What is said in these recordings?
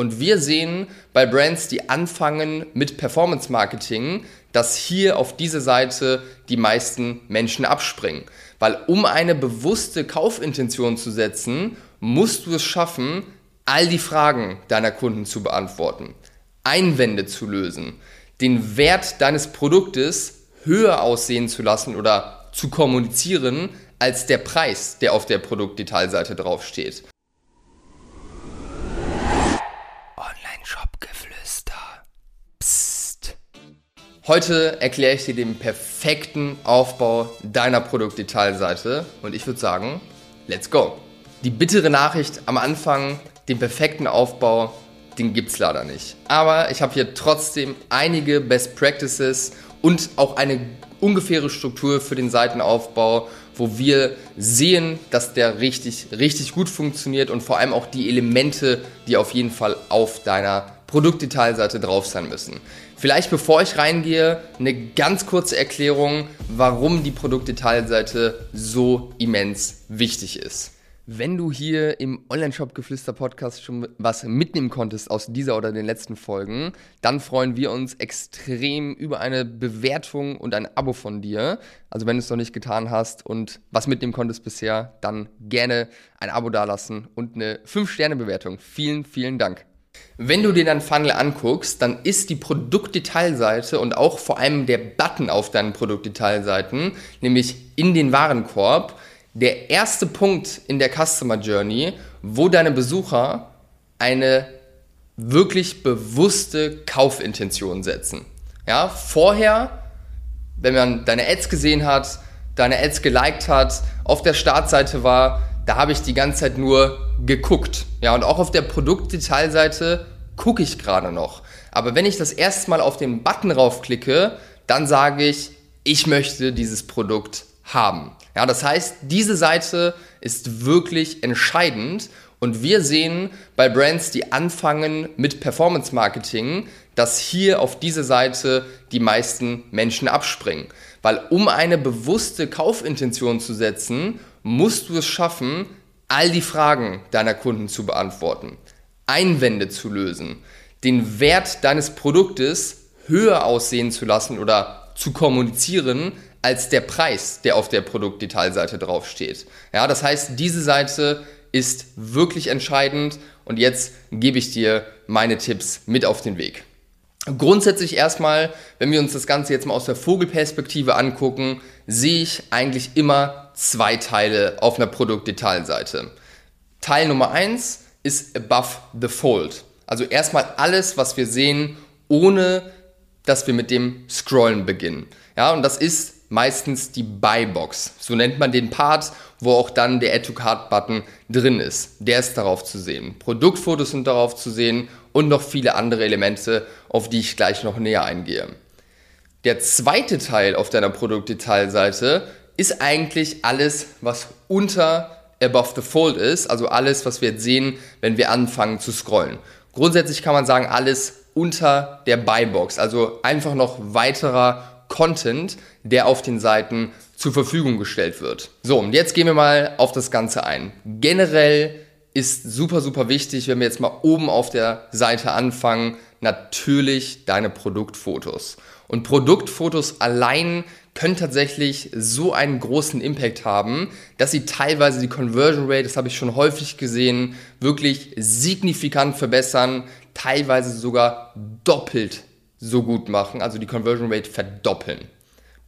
Und wir sehen bei Brands, die anfangen mit Performance Marketing, dass hier auf diese Seite die meisten Menschen abspringen. Weil um eine bewusste Kaufintention zu setzen, musst du es schaffen, all die Fragen deiner Kunden zu beantworten, Einwände zu lösen, den Wert deines Produktes höher aussehen zu lassen oder zu kommunizieren als der Preis, der auf der Produktdetailseite draufsteht. Heute erkläre ich dir den perfekten Aufbau deiner Produktdetailseite und ich würde sagen, let's go. Die bittere Nachricht am Anfang, den perfekten Aufbau, den gibt es leider nicht. Aber ich habe hier trotzdem einige Best Practices und auch eine ungefähre Struktur für den Seitenaufbau, wo wir sehen, dass der richtig, richtig gut funktioniert und vor allem auch die Elemente, die auf jeden Fall auf deiner Produktdetailseite drauf sein müssen. Vielleicht bevor ich reingehe, eine ganz kurze Erklärung, warum die Produktdetailseite so immens wichtig ist. Wenn du hier im Online-Shop Geflüster Podcast schon was mitnehmen konntest aus dieser oder den letzten Folgen, dann freuen wir uns extrem über eine Bewertung und ein Abo von dir. Also wenn du es noch nicht getan hast und was mitnehmen konntest bisher, dann gerne ein Abo dalassen und eine 5-Sterne-Bewertung. Vielen, vielen Dank. Wenn du dir deinen Funnel anguckst, dann ist die Produktdetailseite und auch vor allem der Button auf deinen Produktdetailseiten, nämlich in den Warenkorb, der erste Punkt in der Customer Journey, wo deine Besucher eine wirklich bewusste Kaufintention setzen. Ja, vorher, wenn man deine Ads gesehen hat, deine Ads geliked hat, auf der Startseite war, da habe ich die ganze Zeit nur geguckt. Ja, und auch auf der Produktdetailseite gucke ich gerade noch. Aber wenn ich das erste Mal auf den Button raufklicke, dann sage ich, ich möchte dieses Produkt haben. Ja, das heißt, diese Seite ist wirklich entscheidend und wir sehen bei Brands, die anfangen mit Performance Marketing, dass hier auf diese Seite die meisten Menschen abspringen. Weil um eine bewusste Kaufintention zu setzen, musst du es schaffen, all die Fragen deiner Kunden zu beantworten, Einwände zu lösen, den Wert deines Produktes höher aussehen zu lassen oder zu kommunizieren als der Preis, der auf der Produktdetailseite draufsteht. Ja, das heißt, diese Seite ist wirklich entscheidend und jetzt gebe ich dir meine Tipps mit auf den Weg. Grundsätzlich erstmal, wenn wir uns das Ganze jetzt mal aus der Vogelperspektive angucken, sehe ich eigentlich immer zwei Teile auf einer Produktdetailseite. Teil Nummer eins ist above the fold. Also erstmal alles, was wir sehen, ohne dass wir mit dem Scrollen beginnen. Ja, und das ist meistens die Buy-Box. So nennt man den Part, wo auch dann der Add to Card-Button drin ist. Der ist darauf zu sehen. Produktfotos sind darauf zu sehen und noch viele andere Elemente, auf die ich gleich noch näher eingehe. Der zweite Teil auf deiner Produktdetailseite ist eigentlich alles, was unter Above the Fold ist, also alles, was wir jetzt sehen, wenn wir anfangen zu scrollen. Grundsätzlich kann man sagen, alles unter der Buybox, also einfach noch weiterer Content, der auf den Seiten zur Verfügung gestellt wird. So, und jetzt gehen wir mal auf das Ganze ein. Generell ist super, super wichtig, wenn wir jetzt mal oben auf der Seite anfangen, natürlich deine Produktfotos. Und Produktfotos allein können tatsächlich so einen großen Impact haben, dass sie teilweise die Conversion Rate, das habe ich schon häufig gesehen, wirklich signifikant verbessern, teilweise sogar doppelt so gut machen, also die Conversion Rate verdoppeln.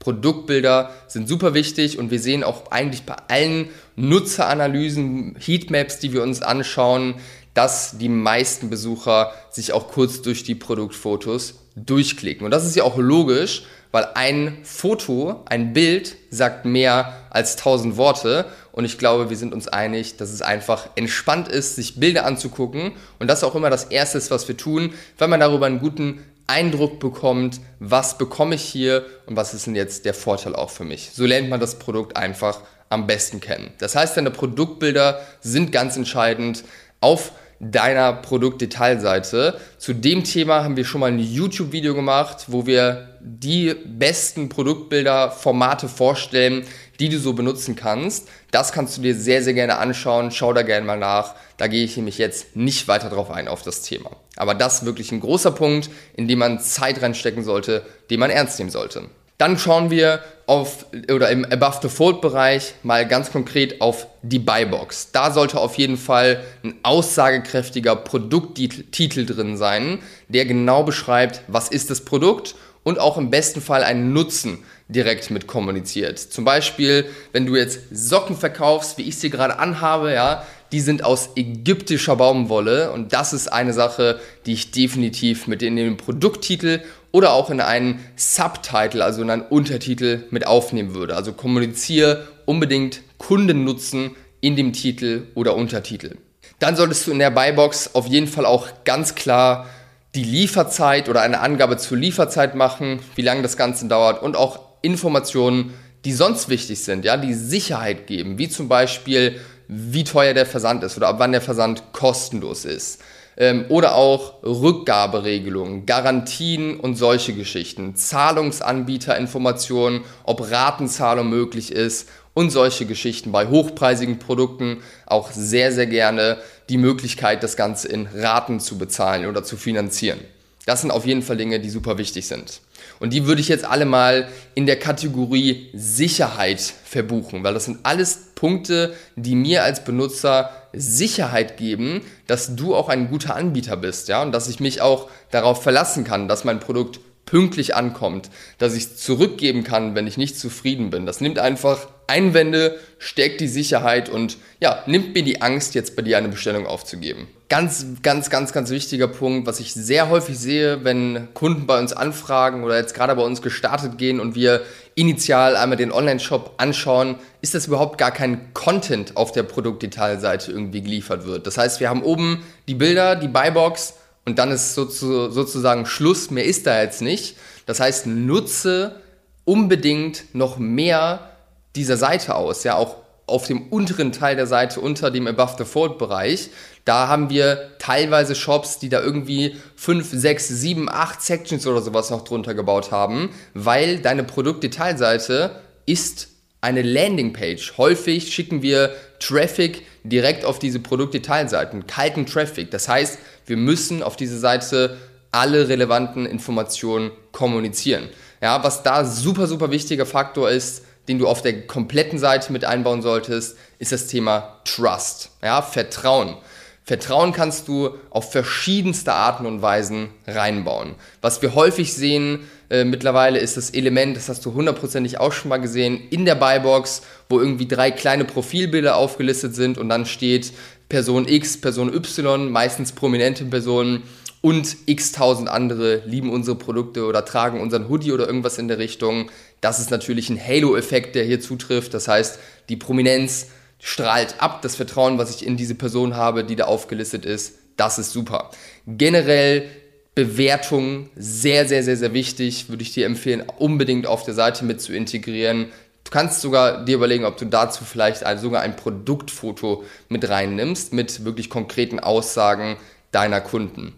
Produktbilder sind super wichtig und wir sehen auch eigentlich bei allen Nutzeranalysen, Heatmaps, die wir uns anschauen, dass die meisten Besucher sich auch kurz durch die Produktfotos durchklicken. Und das ist ja auch logisch, weil ein Foto, ein Bild sagt mehr als tausend Worte. Und ich glaube, wir sind uns einig, dass es einfach entspannt ist, sich Bilder anzugucken. Und das ist auch immer das Erste, was wir tun, weil man darüber einen guten Eindruck bekommt, was bekomme ich hier und was ist denn jetzt der Vorteil auch für mich. So lernt man das Produkt einfach am besten kennen. Das heißt, deine Produktbilder sind ganz entscheidend auf deiner Produktdetailseite. Zu dem Thema haben wir schon mal ein YouTube-Video gemacht, wo wir die besten Produktbilder, Formate vorstellen, die du so benutzen kannst. Das kannst du dir sehr, sehr gerne anschauen. Schau da gerne mal nach. Da gehe ich nämlich jetzt nicht weiter drauf ein auf das Thema. Aber das ist wirklich ein großer Punkt, in dem man Zeit reinstecken sollte, den man ernst nehmen sollte. Dann schauen wir auf oder im Above the Fold Bereich mal ganz konkret auf die Buybox. Da sollte auf jeden Fall ein aussagekräftiger Produkttitel drin sein, der genau beschreibt, was ist das Produkt und auch im besten Fall einen Nutzen direkt mit kommuniziert. Zum Beispiel, wenn du jetzt Socken verkaufst, wie ich sie gerade anhabe, ja, die sind aus ägyptischer Baumwolle und das ist eine Sache, die ich definitiv mit in den Produkttitel oder auch in einen Subtitle, also in einen Untertitel mit aufnehmen würde. Also kommuniziere unbedingt Kundennutzen in dem Titel oder Untertitel. Dann solltest du in der Buybox auf jeden Fall auch ganz klar die Lieferzeit oder eine Angabe zur Lieferzeit machen, wie lange das Ganze dauert und auch Informationen, die sonst wichtig sind, ja, die Sicherheit geben, wie zum Beispiel, wie teuer der Versand ist oder ab wann der Versand kostenlos ist. Ähm, oder auch Rückgaberegelungen, Garantien und solche Geschichten, Zahlungsanbieterinformationen, ob Ratenzahlung möglich ist und solche Geschichten. Bei hochpreisigen Produkten auch sehr, sehr gerne die Möglichkeit, das Ganze in Raten zu bezahlen oder zu finanzieren. Das sind auf jeden Fall Dinge, die super wichtig sind. Und die würde ich jetzt alle mal in der Kategorie Sicherheit verbuchen, weil das sind alles Punkte, die mir als Benutzer Sicherheit geben, dass du auch ein guter Anbieter bist, ja, und dass ich mich auch darauf verlassen kann, dass mein Produkt pünktlich ankommt, dass ich es zurückgeben kann, wenn ich nicht zufrieden bin. Das nimmt einfach Einwände, stärkt die Sicherheit und ja, nimmt mir die Angst, jetzt bei dir eine Bestellung aufzugeben. Ganz, ganz, ganz, ganz wichtiger Punkt, was ich sehr häufig sehe, wenn Kunden bei uns anfragen oder jetzt gerade bei uns gestartet gehen und wir initial einmal den Online-Shop anschauen, ist, dass überhaupt gar kein Content auf der Produktdetailseite irgendwie geliefert wird. Das heißt, wir haben oben die Bilder, die Buybox, und dann ist sozusagen Schluss, mehr ist da jetzt nicht. Das heißt, nutze unbedingt noch mehr dieser Seite aus, ja, auch auf dem unteren Teil der Seite unter dem Above the Fold Bereich. Da haben wir teilweise Shops, die da irgendwie 5, 6, 7, 8 Sections oder sowas noch drunter gebaut haben, weil deine Produktdetailseite ist eine Landingpage. Häufig schicken wir Traffic direkt auf diese Produktdetailseiten, kalten Traffic. Das heißt, wir müssen auf diese Seite alle relevanten Informationen kommunizieren. Ja, was da super, super wichtiger Faktor ist, den du auf der kompletten Seite mit einbauen solltest, ist das Thema Trust, ja, Vertrauen. Vertrauen kannst du auf verschiedenste Arten und Weisen reinbauen. Was wir häufig sehen äh, mittlerweile ist das Element, das hast du hundertprozentig auch schon mal gesehen, in der Buybox, wo irgendwie drei kleine Profilbilder aufgelistet sind und dann steht Person X, Person Y, meistens prominente Personen und x tausend andere lieben unsere Produkte oder tragen unseren Hoodie oder irgendwas in der Richtung. Das ist natürlich ein Halo-Effekt, der hier zutrifft. Das heißt, die Prominenz strahlt ab, das Vertrauen, was ich in diese Person habe, die da aufgelistet ist, das ist super. Generell Bewertungen sehr, sehr, sehr, sehr wichtig, würde ich dir empfehlen, unbedingt auf der Seite mit zu integrieren. Du kannst sogar dir überlegen, ob du dazu vielleicht ein, sogar ein Produktfoto mit reinnimmst, mit wirklich konkreten Aussagen deiner Kunden.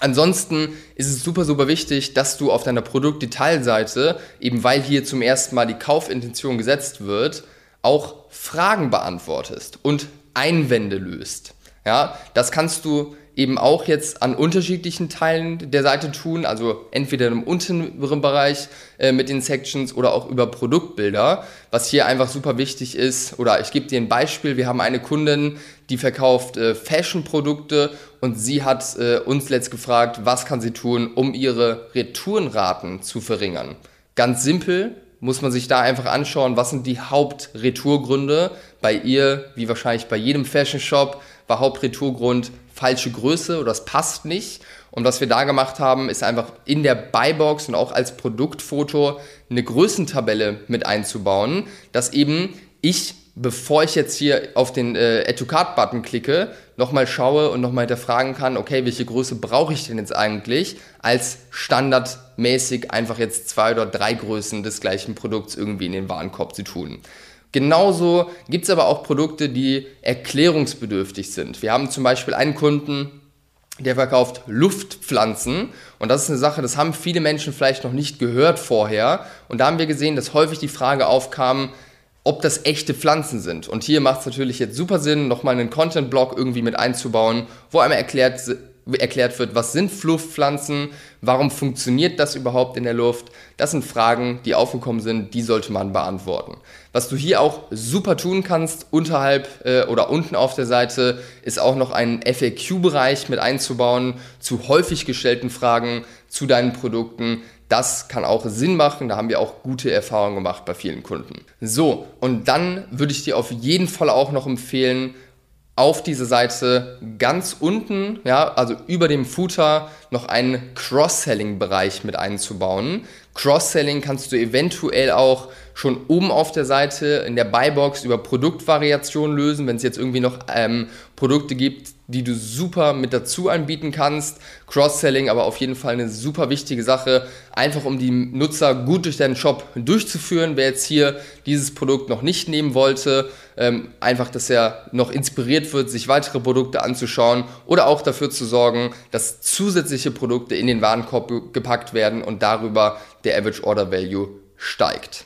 Ansonsten ist es super, super wichtig, dass du auf deiner Produktdetailseite, eben weil hier zum ersten Mal die Kaufintention gesetzt wird, auch Fragen beantwortest und Einwände löst. Ja, das kannst du eben auch jetzt an unterschiedlichen Teilen der Seite tun, also entweder im unteren Bereich äh, mit den Sections oder auch über Produktbilder, was hier einfach super wichtig ist. Oder ich gebe dir ein Beispiel, wir haben eine Kundin, die verkauft äh, Fashion-Produkte und sie hat äh, uns letzt gefragt, was kann sie tun, um ihre Retourenraten zu verringern. Ganz simpel, muss man sich da einfach anschauen, was sind die Hauptretourgründe bei ihr, wie wahrscheinlich bei jedem Fashion Shop, war Hauptretourgrund falsche Größe oder das passt nicht. Und was wir da gemacht haben, ist einfach in der Buybox und auch als Produktfoto eine Größentabelle mit einzubauen, dass eben ich, bevor ich jetzt hier auf den äh, Add to Card Button klicke, nochmal schaue und nochmal hinterfragen kann, okay, welche Größe brauche ich denn jetzt eigentlich, als standardmäßig einfach jetzt zwei oder drei Größen des gleichen Produkts irgendwie in den Warenkorb zu tun. Genauso gibt es aber auch Produkte, die erklärungsbedürftig sind. Wir haben zum Beispiel einen Kunden, der verkauft Luftpflanzen und das ist eine Sache, das haben viele Menschen vielleicht noch nicht gehört vorher und da haben wir gesehen, dass häufig die Frage aufkam, ob das echte Pflanzen sind. Und hier macht es natürlich jetzt super Sinn, nochmal einen Content-Blog irgendwie mit einzubauen, wo einmal erklärt, erklärt wird, was sind Flufppflanzen, warum funktioniert das überhaupt in der Luft. Das sind Fragen, die aufgekommen sind, die sollte man beantworten. Was du hier auch super tun kannst, unterhalb äh, oder unten auf der Seite, ist auch noch einen FAQ-Bereich mit einzubauen zu häufig gestellten Fragen zu deinen Produkten. Das kann auch Sinn machen, da haben wir auch gute Erfahrungen gemacht bei vielen Kunden. So, und dann würde ich dir auf jeden Fall auch noch empfehlen, auf diese Seite ganz unten, ja, also über dem Footer, noch einen Cross-Selling-Bereich mit einzubauen. Cross-Selling kannst du eventuell auch schon oben auf der Seite in der Buybox über Produktvariationen lösen, wenn es jetzt irgendwie noch ähm, Produkte gibt, die du super mit dazu anbieten kannst. Cross-Selling aber auf jeden Fall eine super wichtige Sache, einfach um die Nutzer gut durch deinen Shop durchzuführen. Wer jetzt hier dieses Produkt noch nicht nehmen wollte, ähm, einfach, dass er noch inspiriert wird, sich weitere Produkte anzuschauen oder auch dafür zu sorgen, dass zusätzliche Produkte in den Warenkorb gepackt werden und darüber der Average Order Value steigt.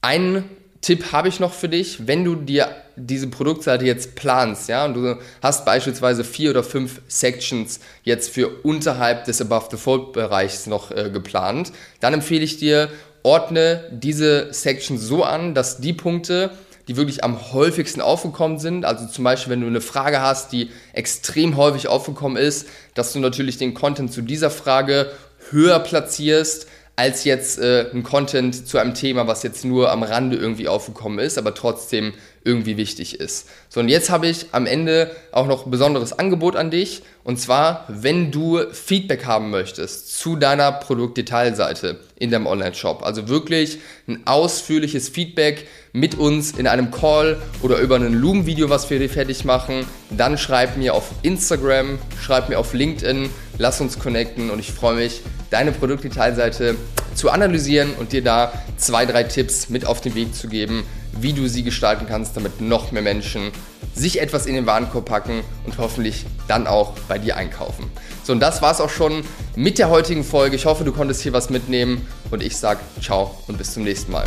Ein Tipp habe ich noch für dich, wenn du dir diese Produktseite jetzt planst, ja, und du hast beispielsweise vier oder fünf Sections jetzt für unterhalb des Above the Fold Bereichs noch äh, geplant, dann empfehle ich dir, ordne diese Section so an, dass die Punkte, die wirklich am häufigsten aufgekommen sind, also zum Beispiel, wenn du eine Frage hast, die extrem häufig aufgekommen ist, dass du natürlich den Content zu dieser Frage höher platzierst, als jetzt äh, ein Content zu einem Thema, was jetzt nur am Rande irgendwie aufgekommen ist, aber trotzdem irgendwie wichtig ist. So, und jetzt habe ich am Ende auch noch ein besonderes Angebot an dich. Und zwar, wenn du Feedback haben möchtest zu deiner Produktdetailseite in deinem Online-Shop. Also wirklich ein ausführliches Feedback mit uns in einem Call oder über ein Loom-Video, was wir dir fertig machen. Dann schreib mir auf Instagram, schreib mir auf LinkedIn, lass uns connecten und ich freue mich, deine Produktdetailseite zu analysieren und dir da zwei, drei Tipps mit auf den Weg zu geben, wie du sie gestalten kannst, damit noch mehr Menschen sich etwas in den Warenkorb packen und hoffentlich dann auch bei dir einkaufen. So, und das war es auch schon mit der heutigen Folge. Ich hoffe, du konntest hier was mitnehmen und ich sage ciao und bis zum nächsten Mal.